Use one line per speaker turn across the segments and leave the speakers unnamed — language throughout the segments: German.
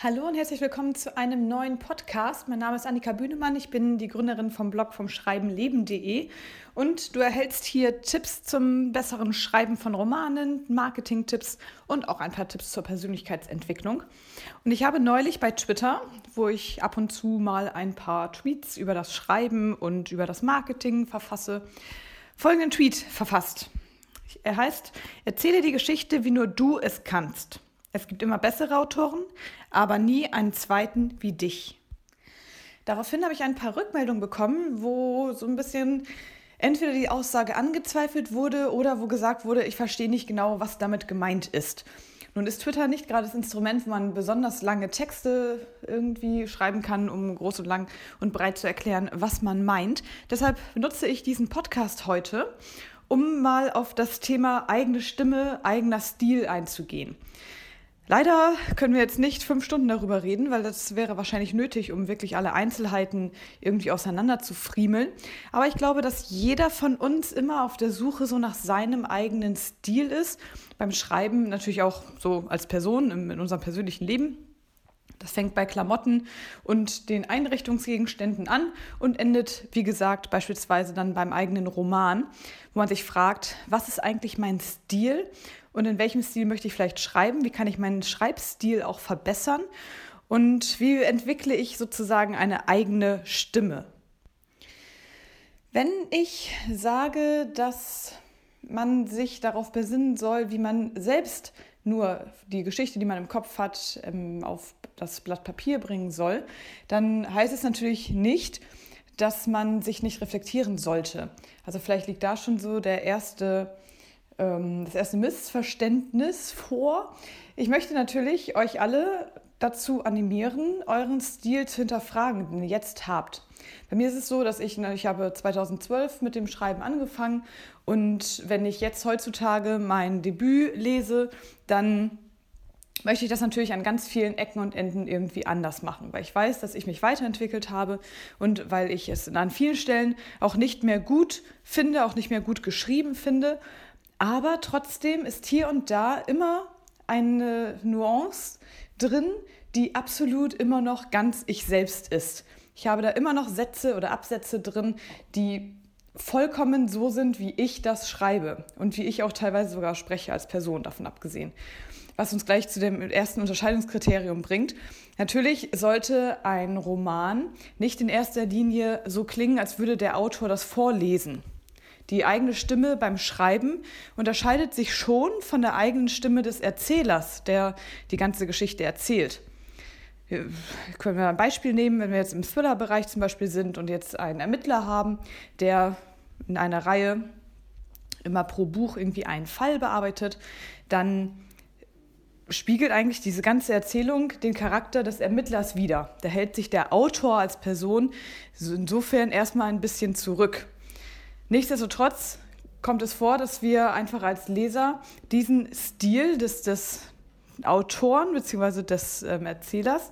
Hallo und herzlich willkommen zu einem neuen Podcast. Mein Name ist Annika Bühnemann. Ich bin die Gründerin vom Blog vom Schreibenleben.de und du erhältst hier Tipps zum besseren Schreiben von Romanen, Marketing-Tipps und auch ein paar Tipps zur Persönlichkeitsentwicklung. Und ich habe neulich bei Twitter, wo ich ab und zu mal ein paar Tweets über das Schreiben und über das Marketing verfasse, folgenden Tweet verfasst. Er heißt, erzähle die Geschichte, wie nur du es kannst. Es gibt immer bessere Autoren, aber nie einen zweiten wie dich. Daraufhin habe ich ein paar Rückmeldungen bekommen, wo so ein bisschen entweder die Aussage angezweifelt wurde oder wo gesagt wurde, ich verstehe nicht genau, was damit gemeint ist. Nun ist Twitter nicht gerade das Instrument, wo man besonders lange Texte irgendwie schreiben kann, um groß und lang und breit zu erklären, was man meint. Deshalb benutze ich diesen Podcast heute, um mal auf das Thema eigene Stimme, eigener Stil einzugehen. Leider können wir jetzt nicht fünf Stunden darüber reden, weil das wäre wahrscheinlich nötig, um wirklich alle Einzelheiten irgendwie auseinander zu friemeln. Aber ich glaube, dass jeder von uns immer auf der Suche so nach seinem eigenen Stil ist. Beim Schreiben natürlich auch so als Person in unserem persönlichen Leben. Das fängt bei Klamotten und den Einrichtungsgegenständen an und endet, wie gesagt, beispielsweise dann beim eigenen Roman, wo man sich fragt, was ist eigentlich mein Stil und in welchem Stil möchte ich vielleicht schreiben, wie kann ich meinen Schreibstil auch verbessern und wie entwickle ich sozusagen eine eigene Stimme. Wenn ich sage, dass man sich darauf besinnen soll, wie man selbst nur die Geschichte, die man im Kopf hat, ähm, auf das Blatt Papier bringen soll, dann heißt es natürlich nicht, dass man sich nicht reflektieren sollte. Also vielleicht liegt da schon so der erste das erste Missverständnis vor. Ich möchte natürlich euch alle dazu animieren, euren Stil zu hinterfragen, den ihr jetzt habt. Bei mir ist es so, dass ich, ich habe 2012 mit dem Schreiben angefangen und wenn ich jetzt heutzutage mein Debüt lese, dann möchte ich das natürlich an ganz vielen Ecken und Enden irgendwie anders machen, weil ich weiß, dass ich mich weiterentwickelt habe und weil ich es an vielen Stellen auch nicht mehr gut finde, auch nicht mehr gut geschrieben finde aber trotzdem ist hier und da immer eine Nuance drin, die absolut immer noch ganz ich selbst ist. Ich habe da immer noch Sätze oder Absätze drin, die vollkommen so sind, wie ich das schreibe und wie ich auch teilweise sogar spreche als Person, davon abgesehen. Was uns gleich zu dem ersten Unterscheidungskriterium bringt. Natürlich sollte ein Roman nicht in erster Linie so klingen, als würde der Autor das vorlesen. Die eigene Stimme beim Schreiben unterscheidet sich schon von der eigenen Stimme des Erzählers, der die ganze Geschichte erzählt. Wir können wir ein Beispiel nehmen, wenn wir jetzt im Thriller-Bereich zum Beispiel sind und jetzt einen Ermittler haben, der in einer Reihe immer pro Buch irgendwie einen Fall bearbeitet, dann spiegelt eigentlich diese ganze Erzählung den Charakter des Ermittlers wider. Da hält sich der Autor als Person insofern erstmal ein bisschen zurück. Nichtsdestotrotz kommt es vor, dass wir einfach als Leser diesen Stil des, des Autoren bzw. des ähm, Erzählers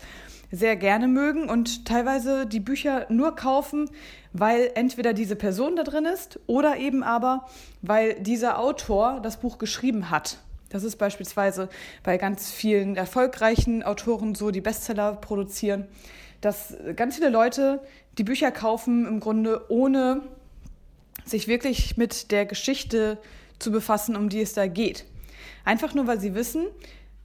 sehr gerne mögen und teilweise die Bücher nur kaufen, weil entweder diese Person da drin ist oder eben aber, weil dieser Autor das Buch geschrieben hat. Das ist beispielsweise bei ganz vielen erfolgreichen Autoren so, die Bestseller produzieren, dass ganz viele Leute die Bücher kaufen im Grunde ohne sich wirklich mit der Geschichte zu befassen, um die es da geht. Einfach nur, weil sie wissen,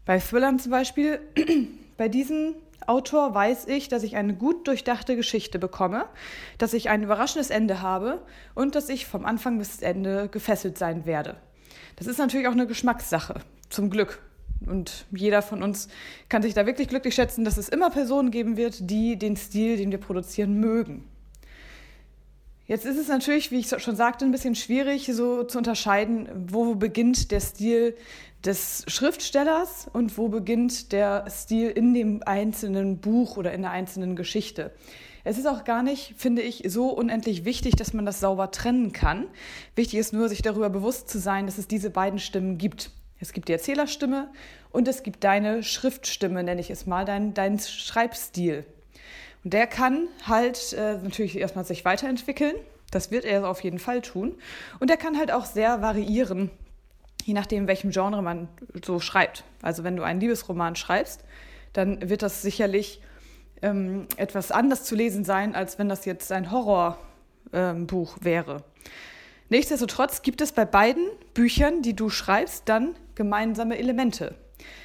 bei Thrillern zum Beispiel, bei diesem Autor weiß ich, dass ich eine gut durchdachte Geschichte bekomme, dass ich ein überraschendes Ende habe und dass ich vom Anfang bis Ende gefesselt sein werde. Das ist natürlich auch eine Geschmackssache, zum Glück. Und jeder von uns kann sich da wirklich glücklich schätzen, dass es immer Personen geben wird, die den Stil, den wir produzieren, mögen. Jetzt ist es natürlich, wie ich schon sagte, ein bisschen schwierig so zu unterscheiden, wo beginnt der Stil des Schriftstellers und wo beginnt der Stil in dem einzelnen Buch oder in der einzelnen Geschichte. Es ist auch gar nicht, finde ich, so unendlich wichtig, dass man das sauber trennen kann. Wichtig ist nur, sich darüber bewusst zu sein, dass es diese beiden Stimmen gibt. Es gibt die Erzählerstimme und es gibt deine Schriftstimme, nenne ich es mal, dein, dein Schreibstil. Und der kann halt äh, natürlich erstmal sich weiterentwickeln. Das wird er auf jeden Fall tun. Und er kann halt auch sehr variieren, je nachdem, welchem Genre man so schreibt. Also wenn du einen Liebesroman schreibst, dann wird das sicherlich ähm, etwas anders zu lesen sein, als wenn das jetzt ein Horrorbuch ähm, wäre. Nichtsdestotrotz gibt es bei beiden Büchern, die du schreibst, dann gemeinsame Elemente.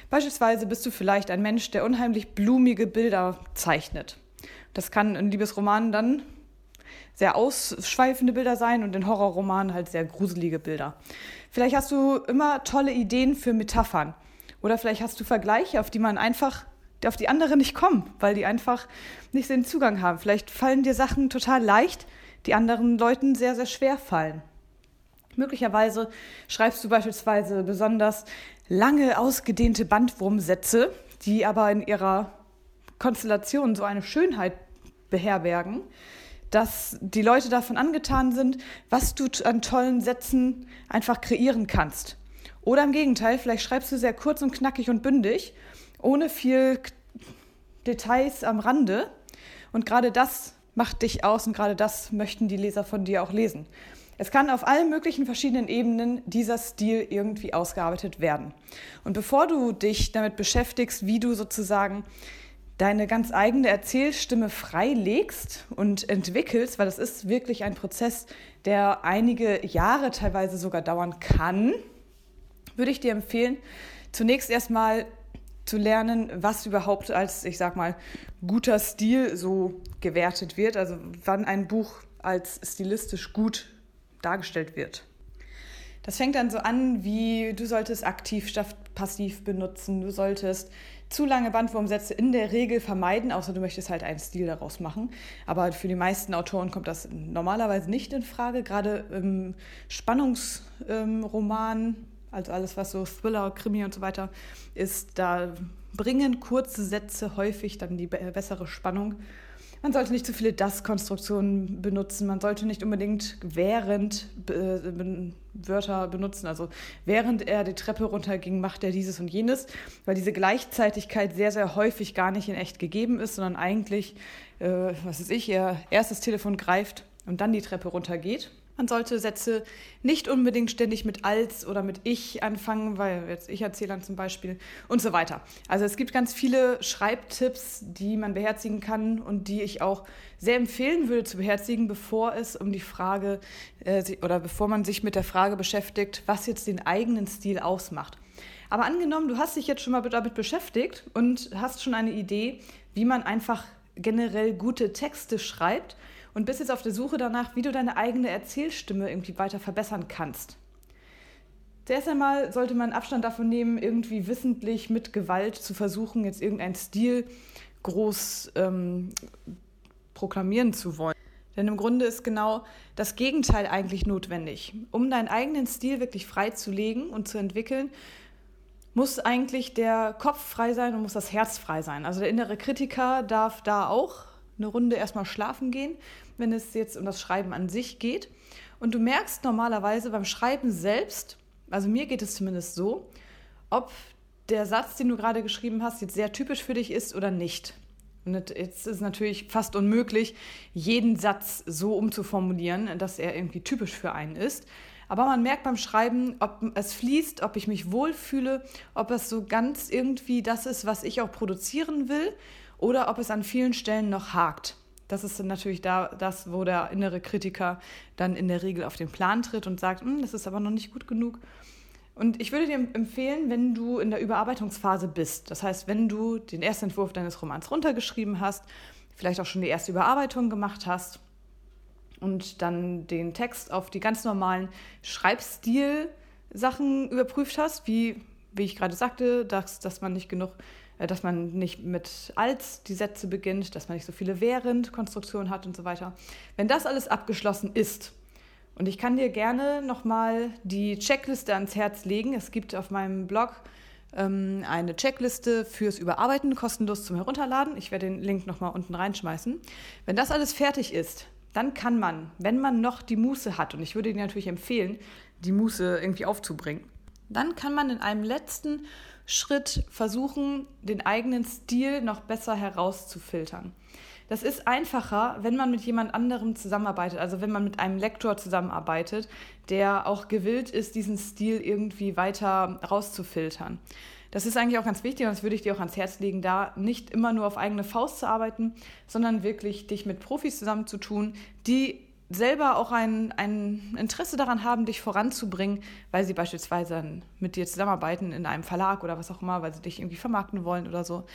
Beispielsweise bist du vielleicht ein Mensch, der unheimlich blumige Bilder zeichnet. Das kann in Liebesromanen dann sehr ausschweifende Bilder sein und in Horrorromanen halt sehr gruselige Bilder. Vielleicht hast du immer tolle Ideen für Metaphern oder vielleicht hast du Vergleiche, auf die man einfach auf die anderen nicht kommen, weil die einfach nicht den Zugang haben. Vielleicht fallen dir Sachen total leicht, die anderen Leuten sehr, sehr schwer fallen. Möglicherweise schreibst du beispielsweise besonders lange ausgedehnte Bandwurmsätze, die aber in ihrer Konstellation so eine Schönheit beherbergen, dass die Leute davon angetan sind, was du an tollen Sätzen einfach kreieren kannst. Oder im Gegenteil, vielleicht schreibst du sehr kurz und knackig und bündig, ohne viel Details am Rande. Und gerade das macht dich aus und gerade das möchten die Leser von dir auch lesen. Es kann auf allen möglichen verschiedenen Ebenen dieser Stil irgendwie ausgearbeitet werden. Und bevor du dich damit beschäftigst, wie du sozusagen deine ganz eigene Erzählstimme freilegst und entwickelst, weil das ist wirklich ein Prozess, der einige Jahre teilweise sogar dauern kann, würde ich dir empfehlen, zunächst erstmal zu lernen, was überhaupt als, ich sag mal, guter Stil so gewertet wird, also wann ein Buch als stilistisch gut dargestellt wird. Das fängt dann so an, wie du solltest aktiv statt passiv benutzen, du solltest zu lange Bandwurmsätze in der Regel vermeiden, außer du möchtest halt einen Stil daraus machen. Aber für die meisten Autoren kommt das normalerweise nicht in Frage. Gerade im Spannungsroman, also alles, was so Thriller, Krimi und so weiter ist, da bringen kurze Sätze häufig dann die bessere Spannung. Man sollte nicht zu viele Das-Konstruktionen benutzen. Man sollte nicht unbedingt während äh, Wörter benutzen. Also während er die Treppe runterging, macht er dieses und jenes, weil diese Gleichzeitigkeit sehr, sehr häufig gar nicht in echt gegeben ist, sondern eigentlich, äh, was weiß ich, er erst das Telefon greift und dann die Treppe runtergeht. Man sollte Sätze nicht unbedingt ständig mit als oder mit ich anfangen, weil jetzt ich erzähle zum Beispiel und so weiter. Also es gibt ganz viele Schreibtipps, die man beherzigen kann und die ich auch sehr empfehlen würde zu beherzigen, bevor es um die Frage äh, oder bevor man sich mit der Frage beschäftigt, was jetzt den eigenen Stil ausmacht. Aber angenommen, du hast dich jetzt schon mal damit beschäftigt und hast schon eine Idee, wie man einfach generell gute Texte schreibt und bist jetzt auf der Suche danach, wie du deine eigene Erzählstimme irgendwie weiter verbessern kannst. Zuerst einmal sollte man Abstand davon nehmen, irgendwie wissentlich mit Gewalt zu versuchen, jetzt irgendeinen Stil groß ähm, proklamieren zu wollen. Denn im Grunde ist genau das Gegenteil eigentlich notwendig. Um deinen eigenen Stil wirklich freizulegen und zu entwickeln, muss eigentlich der Kopf frei sein und muss das Herz frei sein. Also der innere Kritiker darf da auch eine Runde erstmal schlafen gehen, wenn es jetzt um das Schreiben an sich geht. Und du merkst normalerweise beim Schreiben selbst, also mir geht es zumindest so, ob der Satz, den du gerade geschrieben hast, jetzt sehr typisch für dich ist oder nicht. Und jetzt ist es natürlich fast unmöglich, jeden Satz so umzuformulieren, dass er irgendwie typisch für einen ist. Aber man merkt beim Schreiben, ob es fließt, ob ich mich wohlfühle, ob es so ganz irgendwie das ist, was ich auch produzieren will oder ob es an vielen Stellen noch hakt. Das ist dann natürlich da, das, wo der innere Kritiker dann in der Regel auf den Plan tritt und sagt, hm, das ist aber noch nicht gut genug. Und ich würde dir empfehlen, wenn du in der Überarbeitungsphase bist, das heißt, wenn du den ersten Entwurf deines Romans runtergeschrieben hast, vielleicht auch schon die erste Überarbeitung gemacht hast und dann den Text auf die ganz normalen Schreibstil-Sachen überprüft hast, wie, wie ich gerade sagte, dass, dass man nicht genug dass man nicht mit als die Sätze beginnt, dass man nicht so viele während Konstruktionen hat und so weiter. Wenn das alles abgeschlossen ist, und ich kann dir gerne nochmal die Checkliste ans Herz legen. Es gibt auf meinem Blog ähm, eine Checkliste fürs Überarbeiten, kostenlos zum Herunterladen. Ich werde den Link nochmal unten reinschmeißen. Wenn das alles fertig ist, dann kann man, wenn man noch die Muße hat, und ich würde dir natürlich empfehlen, die Muße irgendwie aufzubringen, dann kann man in einem letzten Schritt versuchen, den eigenen Stil noch besser herauszufiltern. Das ist einfacher, wenn man mit jemand anderem zusammenarbeitet, also wenn man mit einem Lektor zusammenarbeitet, der auch gewillt ist, diesen Stil irgendwie weiter rauszufiltern. Das ist eigentlich auch ganz wichtig und das würde ich dir auch ans Herz legen, da nicht immer nur auf eigene Faust zu arbeiten, sondern wirklich dich mit Profis zusammenzutun, die selber auch ein, ein Interesse daran haben, dich voranzubringen, weil sie beispielsweise mit dir zusammenarbeiten in einem Verlag oder was auch immer, weil sie dich irgendwie vermarkten wollen oder so.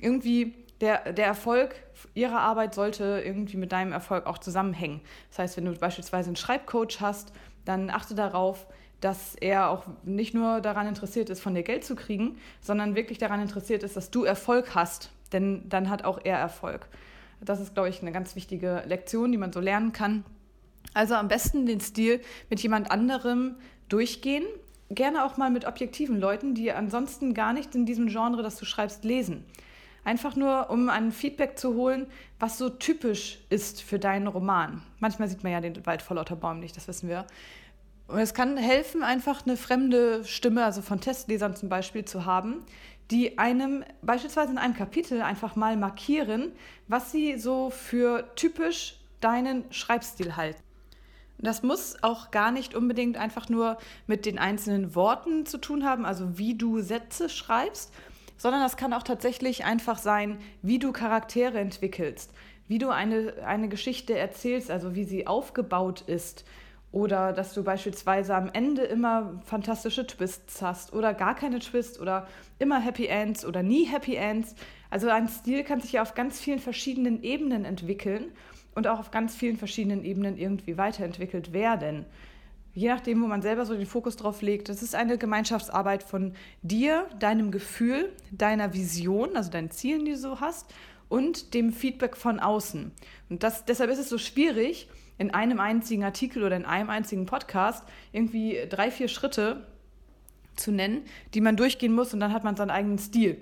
Irgendwie der, der Erfolg ihrer Arbeit sollte irgendwie mit deinem Erfolg auch zusammenhängen. Das heißt, wenn du beispielsweise einen Schreibcoach hast, dann achte darauf, dass er auch nicht nur daran interessiert ist, von dir Geld zu kriegen, sondern wirklich daran interessiert ist, dass du Erfolg hast. Denn dann hat auch er Erfolg. Das ist, glaube ich, eine ganz wichtige Lektion, die man so lernen kann. Also am besten den Stil mit jemand anderem durchgehen. Gerne auch mal mit objektiven Leuten, die ansonsten gar nicht in diesem Genre, das du schreibst, lesen. Einfach nur, um ein Feedback zu holen, was so typisch ist für deinen Roman. Manchmal sieht man ja den Wald vor lauter Bäumen nicht, das wissen wir. Und es kann helfen, einfach eine fremde Stimme, also von Testlesern zum Beispiel, zu haben, die einem beispielsweise in einem Kapitel einfach mal markieren, was sie so für typisch deinen Schreibstil halten. Das muss auch gar nicht unbedingt einfach nur mit den einzelnen Worten zu tun haben, also wie du Sätze schreibst, sondern das kann auch tatsächlich einfach sein, wie du Charaktere entwickelst, wie du eine, eine Geschichte erzählst, also wie sie aufgebaut ist. Oder dass du beispielsweise am Ende immer fantastische Twists hast oder gar keine Twists oder immer Happy Ends oder nie Happy Ends. Also ein Stil kann sich ja auf ganz vielen verschiedenen Ebenen entwickeln und auch auf ganz vielen verschiedenen Ebenen irgendwie weiterentwickelt werden. Je nachdem, wo man selber so den Fokus drauf legt. Das ist eine Gemeinschaftsarbeit von dir, deinem Gefühl, deiner Vision, also deinen Zielen, die du so hast, und dem Feedback von außen. Und das, deshalb ist es so schwierig, in einem einzigen Artikel oder in einem einzigen Podcast irgendwie drei, vier Schritte zu nennen, die man durchgehen muss und dann hat man seinen eigenen Stil.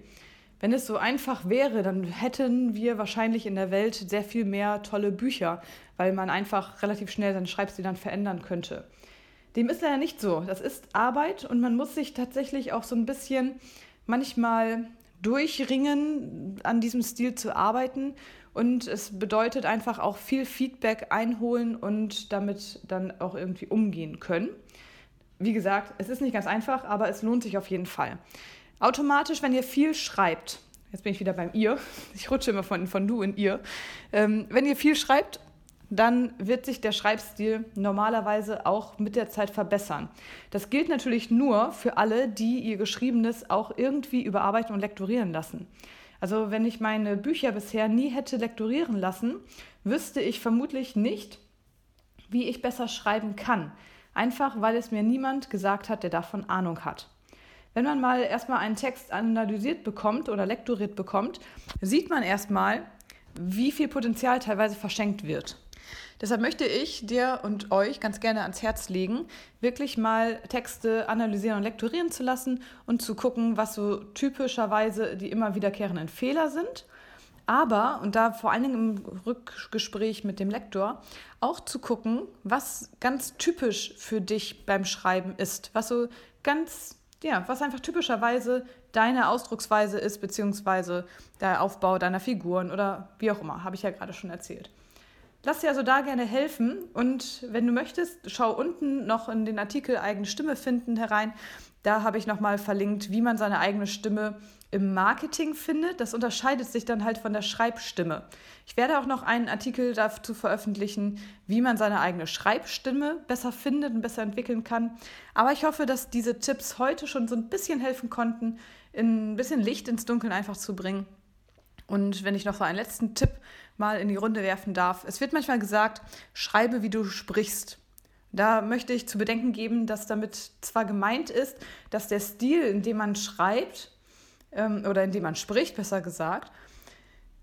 Wenn es so einfach wäre, dann hätten wir wahrscheinlich in der Welt sehr viel mehr tolle Bücher, weil man einfach relativ schnell seinen Schreibstil dann verändern könnte. Dem ist leider nicht so. Das ist Arbeit und man muss sich tatsächlich auch so ein bisschen manchmal durchringen, an diesem Stil zu arbeiten. Und es bedeutet einfach auch viel Feedback einholen und damit dann auch irgendwie umgehen können. Wie gesagt, es ist nicht ganz einfach, aber es lohnt sich auf jeden Fall. Automatisch, wenn ihr viel schreibt, jetzt bin ich wieder beim ihr, ich rutsche immer von, von du in ihr, ähm, wenn ihr viel schreibt, dann wird sich der Schreibstil normalerweise auch mit der Zeit verbessern. Das gilt natürlich nur für alle, die ihr Geschriebenes auch irgendwie überarbeiten und lektorieren lassen. Also wenn ich meine Bücher bisher nie hätte lektorieren lassen, wüsste ich vermutlich nicht, wie ich besser schreiben kann. Einfach weil es mir niemand gesagt hat, der davon Ahnung hat. Wenn man mal erstmal einen Text analysiert bekommt oder lektoriert bekommt, sieht man erstmal, wie viel Potenzial teilweise verschenkt wird. Deshalb möchte ich dir und euch ganz gerne ans Herz legen, wirklich mal Texte analysieren und lektorieren zu lassen und zu gucken, was so typischerweise die immer wiederkehrenden Fehler sind. Aber, und da vor allen Dingen im Rückgespräch mit dem Lektor, auch zu gucken, was ganz typisch für dich beim Schreiben ist, was so ganz ja, was einfach typischerweise deine Ausdrucksweise ist, beziehungsweise der Aufbau deiner Figuren oder wie auch immer, habe ich ja gerade schon erzählt. Lass dir also da gerne helfen und wenn du möchtest, schau unten noch in den Artikel eigene Stimme finden herein. Da habe ich nochmal verlinkt, wie man seine eigene Stimme im Marketing findet. Das unterscheidet sich dann halt von der Schreibstimme. Ich werde auch noch einen Artikel dazu veröffentlichen, wie man seine eigene Schreibstimme besser findet und besser entwickeln kann. Aber ich hoffe, dass diese Tipps heute schon so ein bisschen helfen konnten, ein bisschen Licht ins Dunkeln einfach zu bringen. Und wenn ich noch so einen letzten Tipp mal in die Runde werfen darf. Es wird manchmal gesagt, schreibe, wie du sprichst. Da möchte ich zu bedenken geben, dass damit zwar gemeint ist, dass der Stil, in dem man schreibt ähm, oder in dem man spricht, besser gesagt,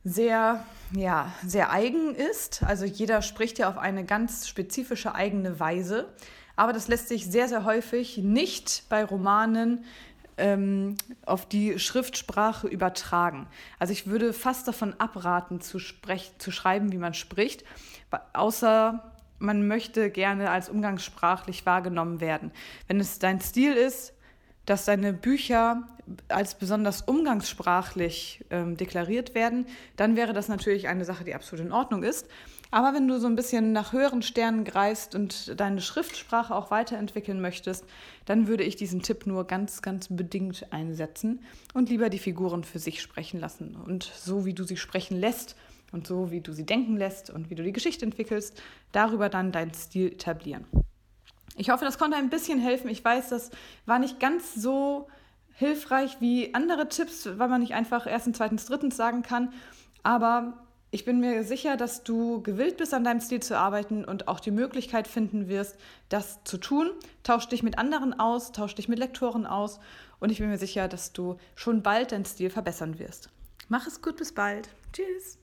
sehr, ja, sehr eigen ist. Also jeder spricht ja auf eine ganz spezifische eigene Weise. Aber das lässt sich sehr, sehr häufig nicht bei Romanen ähm, auf die Schriftsprache übertragen. Also ich würde fast davon abraten, zu, sprech, zu schreiben, wie man spricht, außer man möchte gerne als umgangssprachlich wahrgenommen werden. Wenn es dein Stil ist, dass deine Bücher als besonders umgangssprachlich ähm, deklariert werden, dann wäre das natürlich eine Sache, die absolut in Ordnung ist. Aber wenn du so ein bisschen nach höheren Sternen greist und deine Schriftsprache auch weiterentwickeln möchtest, dann würde ich diesen Tipp nur ganz, ganz bedingt einsetzen und lieber die Figuren für sich sprechen lassen. Und so wie du sie sprechen lässt und so wie du sie denken lässt und wie du die Geschichte entwickelst, darüber dann deinen Stil etablieren. Ich hoffe, das konnte ein bisschen helfen. Ich weiß, das war nicht ganz so hilfreich wie andere Tipps, weil man nicht einfach erstens, zweitens, drittens sagen kann. Aber ich bin mir sicher, dass du gewillt bist, an deinem Stil zu arbeiten und auch die Möglichkeit finden wirst, das zu tun. Tausch dich mit anderen aus, tausch dich mit Lektoren aus und ich bin mir sicher, dass du schon bald deinen Stil verbessern wirst. Mach es gut, bis bald. Tschüss.